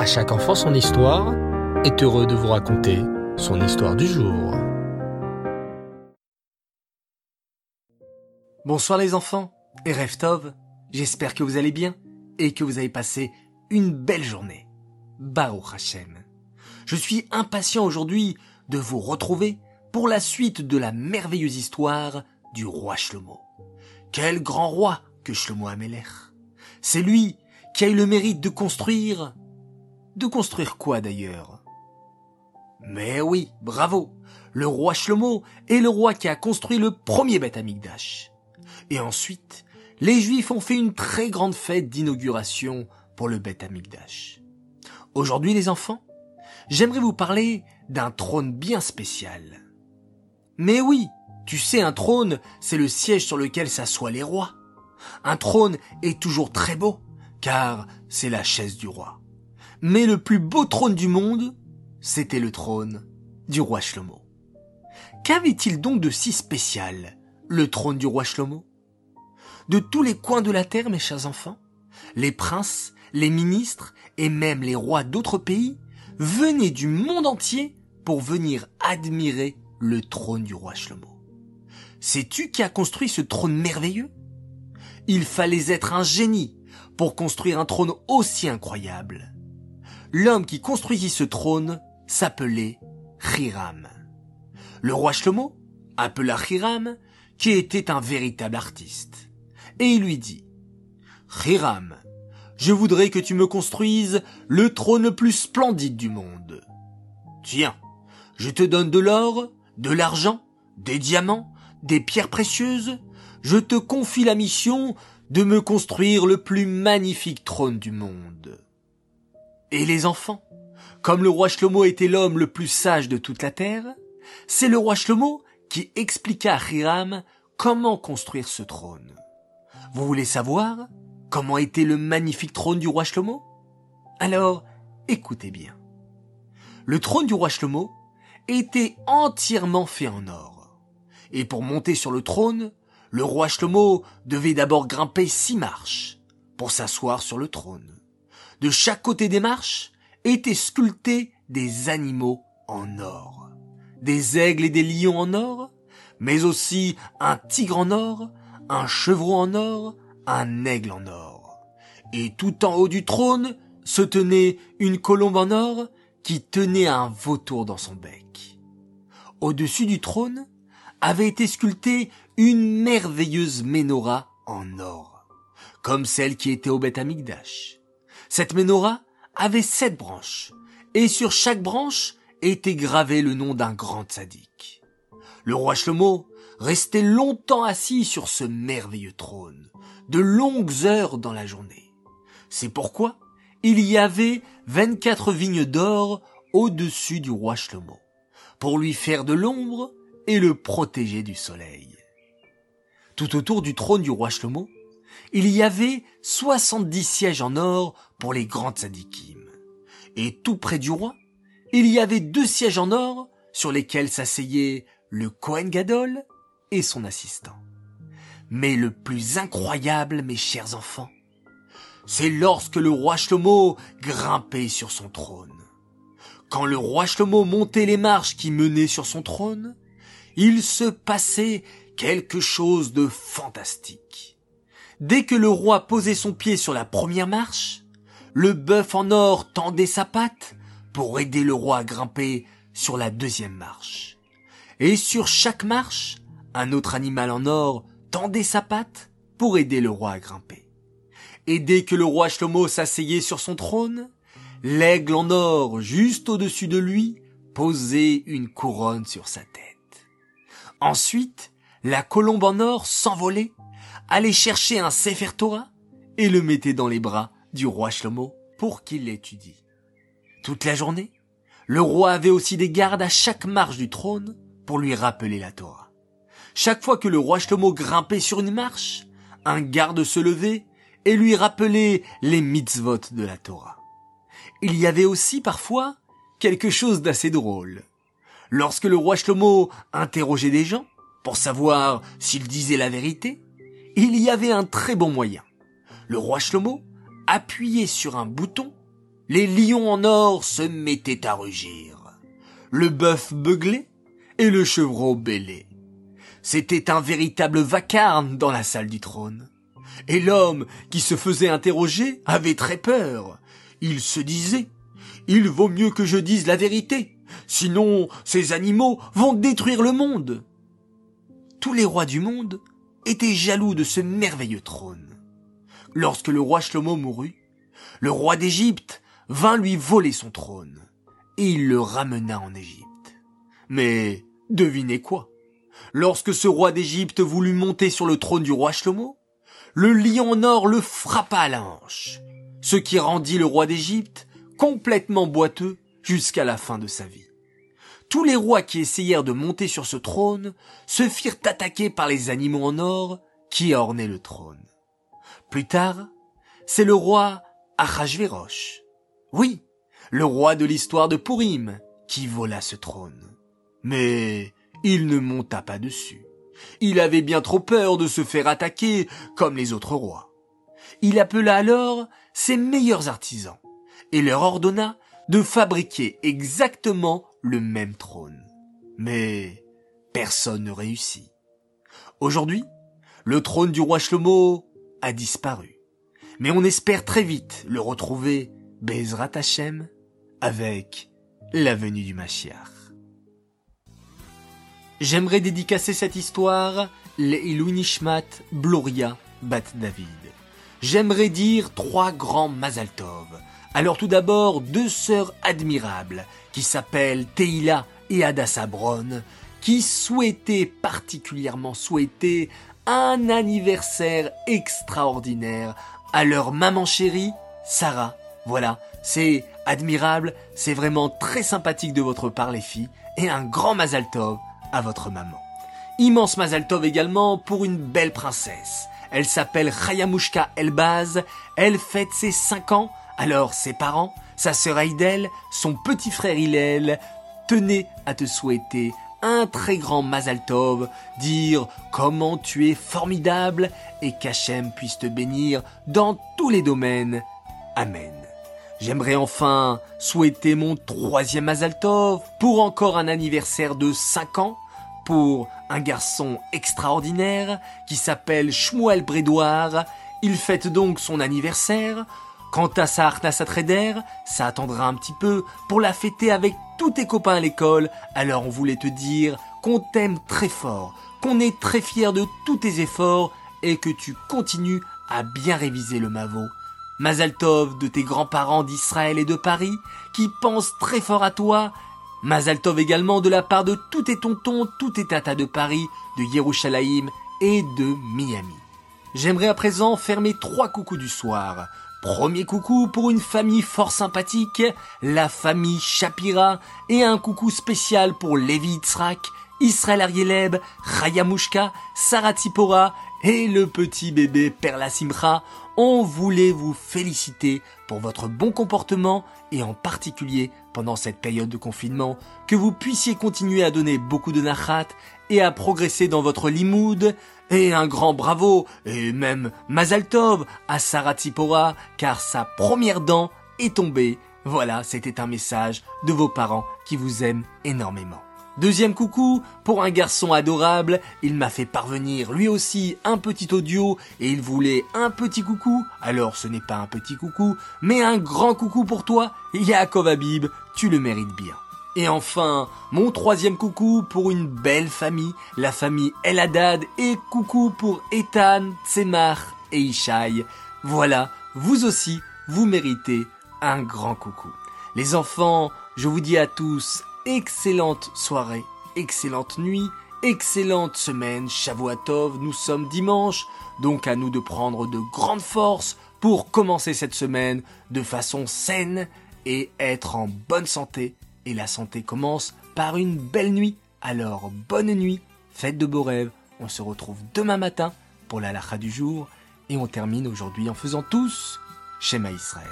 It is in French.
À chaque enfant son histoire est heureux de vous raconter son histoire du jour. Bonsoir les enfants et Reftov, j'espère que vous allez bien et que vous avez passé une belle journée. Baruch Hashem. Je suis impatient aujourd'hui de vous retrouver pour la suite de la merveilleuse histoire du roi Shlomo. Quel grand roi que Shlomo Amelech. C'est lui qui a eu le mérite de construire... De construire quoi d'ailleurs? Mais oui, bravo Le roi Shlomo est le roi qui a construit le premier Beth Amikdash. Et ensuite, les Juifs ont fait une très grande fête d'inauguration pour le Beth Amikdash. Aujourd'hui les enfants, j'aimerais vous parler d'un trône bien spécial. Mais oui, tu sais, un trône, c'est le siège sur lequel s'assoient les rois. Un trône est toujours très beau, car c'est la chaise du roi. Mais le plus beau trône du monde, c'était le trône du roi Shlomo. Qu'avait-il donc de si spécial, le trône du roi Shlomo? De tous les coins de la terre, mes chers enfants, les princes, les ministres et même les rois d'autres pays venaient du monde entier pour venir admirer le trône du roi Shlomo. Sais-tu qui a construit ce trône merveilleux? Il fallait être un génie pour construire un trône aussi incroyable. L'homme qui construisit ce trône s'appelait Hiram. Le roi Shlomo appela Hiram, qui était un véritable artiste, et il lui dit Hiram, je voudrais que tu me construises le trône le plus splendide du monde. Tiens, je te donne de l'or, de l'argent, des diamants, des pierres précieuses, je te confie la mission de me construire le plus magnifique trône du monde. Et les enfants, comme le roi Shlomo était l'homme le plus sage de toute la terre, c'est le roi Shlomo qui expliqua à Hiram comment construire ce trône. Vous voulez savoir comment était le magnifique trône du roi Shlomo? Alors, écoutez bien. Le trône du roi Shlomo était entièrement fait en or. Et pour monter sur le trône, le roi Shlomo devait d'abord grimper six marches pour s'asseoir sur le trône. De chaque côté des marches étaient sculptés des animaux en or. Des aigles et des lions en or, mais aussi un tigre en or, un chevreau en or, un aigle en or. Et tout en haut du trône se tenait une colombe en or qui tenait un vautour dans son bec. Au-dessus du trône avait été sculptée une merveilleuse menorah en or, comme celle qui était au Beth Amikdash. Cette menorah avait sept branches, et sur chaque branche était gravé le nom d'un grand sadique. Le roi Shlomo restait longtemps assis sur ce merveilleux trône, de longues heures dans la journée. C'est pourquoi il y avait vingt-quatre vignes d'or au-dessus du roi Shlomo, pour lui faire de l'ombre et le protéger du soleil. Tout autour du trône du roi Shlomo, il y avait soixante-dix sièges en or pour les grandes sadikim. Et tout près du roi, il y avait deux sièges en or sur lesquels s'asseyaient le Kohen Gadol et son assistant. Mais le plus incroyable, mes chers enfants, c'est lorsque le roi Shlomo grimpait sur son trône. Quand le roi Shlomo montait les marches qui menaient sur son trône, il se passait quelque chose de fantastique. Dès que le roi posait son pied sur la première marche, le bœuf en or tendait sa patte pour aider le roi à grimper sur la deuxième marche. Et sur chaque marche, un autre animal en or tendait sa patte pour aider le roi à grimper. Et dès que le roi Shlomo s'asseyait sur son trône, l'aigle en or juste au-dessus de lui posait une couronne sur sa tête. Ensuite, la colombe en or s'envolait, allait chercher un Sefer Torah et le mettait dans les bras du roi Shlomo pour qu'il l'étudie. Toute la journée, le roi avait aussi des gardes à chaque marche du trône pour lui rappeler la Torah. Chaque fois que le roi Shlomo grimpait sur une marche, un garde se levait et lui rappelait les mitzvot de la Torah. Il y avait aussi parfois quelque chose d'assez drôle. Lorsque le roi Shlomo interrogeait des gens pour savoir s'ils disaient la vérité, il y avait un très bon moyen. Le roi Shlomo appuyait sur un bouton, les lions en or se mettaient à rugir. Le bœuf beuglait et le chevreau bêlait. C'était un véritable vacarme dans la salle du trône. Et l'homme qui se faisait interroger avait très peur. Il se disait, il vaut mieux que je dise la vérité, sinon ces animaux vont détruire le monde. Tous les rois du monde étaient jaloux de ce merveilleux trône. Lorsque le roi Shlomo mourut, le roi d'Égypte vint lui voler son trône, et il le ramena en Égypte. Mais devinez quoi? Lorsque ce roi d'Égypte voulut monter sur le trône du roi Shlomo, le lion en or le frappa à la ce qui rendit le roi d'Égypte complètement boiteux jusqu'à la fin de sa vie. Tous les rois qui essayèrent de monter sur ce trône se firent attaquer par les animaux en or qui ornaient le trône. Plus tard, c'est le roi Achashverosh. Oui, le roi de l'histoire de Purim qui vola ce trône. Mais il ne monta pas dessus. Il avait bien trop peur de se faire attaquer comme les autres rois. Il appela alors ses meilleurs artisans et leur ordonna de fabriquer exactement le même trône. Mais personne ne réussit. Aujourd'hui, le trône du roi Shlomo a disparu. Mais on espère très vite le retrouver, Bezrat Hashem, avec la venue du Mashiach. J'aimerais dédicacer cette histoire Leilou Nishmat Bloria Bat David. J'aimerais dire trois grands Mazal Tov. Alors tout d'abord, deux sœurs admirables qui s'appellent Teila et Ada Sabron, qui souhaitaient particulièrement souhaiter un anniversaire extraordinaire à leur maman chérie, Sarah. Voilà, c'est admirable, c'est vraiment très sympathique de votre part les filles, et un grand Mazal Tov à votre maman. Immense Mazaltov également pour une belle princesse. Elle s'appelle Chayamushka Elbaz, elle fête ses 5 ans, alors ses parents, sa sœur Aïdel, son petit frère Hillel, tenaient à te souhaiter un très grand Mazaltov, dire comment tu es formidable et qu'Hachem puisse te bénir dans tous les domaines. Amen. J'aimerais enfin souhaiter mon troisième Mazaltov pour encore un anniversaire de 5 ans pour un garçon extraordinaire qui s'appelle Shmuel Brédoire. Il fête donc son anniversaire. Quant à sa Arnasa Trader, ça attendra un petit peu pour la fêter avec tous tes copains à l'école. Alors on voulait te dire qu'on t'aime très fort, qu'on est très fier de tous tes efforts et que tu continues à bien réviser le Mavo. Mazaltov de tes grands-parents d'Israël et de Paris, qui pensent très fort à toi. Mazaltov également de la part de tous tes tontons, tous tes tatas de Paris, de Yerushalayim et de Miami. J'aimerais à présent faire mes trois coucous du soir. Premier coucou pour une famille fort sympathique, la famille Shapira, et un coucou spécial pour Levi Itzrak, Israël Arieleb, Raya Mushka, Sarah Tzipora et le petit bébé Perla Simcha, on voulait vous féliciter pour votre bon comportement et en particulier pendant cette période de confinement, que vous puissiez continuer à donner beaucoup de nachat et à progresser dans votre limoud, et un grand bravo, et même Mazaltov à Sarah Tzipora, car sa première dent est tombée. Voilà, c'était un message de vos parents qui vous aiment énormément. Deuxième coucou, pour un garçon adorable, il m'a fait parvenir lui aussi un petit audio et il voulait un petit coucou. Alors ce n'est pas un petit coucou, mais un grand coucou pour toi, Yaakov Habib, tu le mérites bien. Et enfin, mon troisième coucou pour une belle famille, la famille El Haddad, et coucou pour Ethan, Tsemar et Ishaï. Voilà, vous aussi, vous méritez un grand coucou. Les enfants, je vous dis à tous excellente soirée, excellente nuit, excellente semaine, Shavuatov, nous sommes dimanche, donc à nous de prendre de grandes forces pour commencer cette semaine de façon saine et être en bonne santé. Et la santé commence par une belle nuit. Alors bonne nuit, faites de beaux rêves. On se retrouve demain matin pour la lacha du jour et on termine aujourd'hui en faisant tous Shema Israël.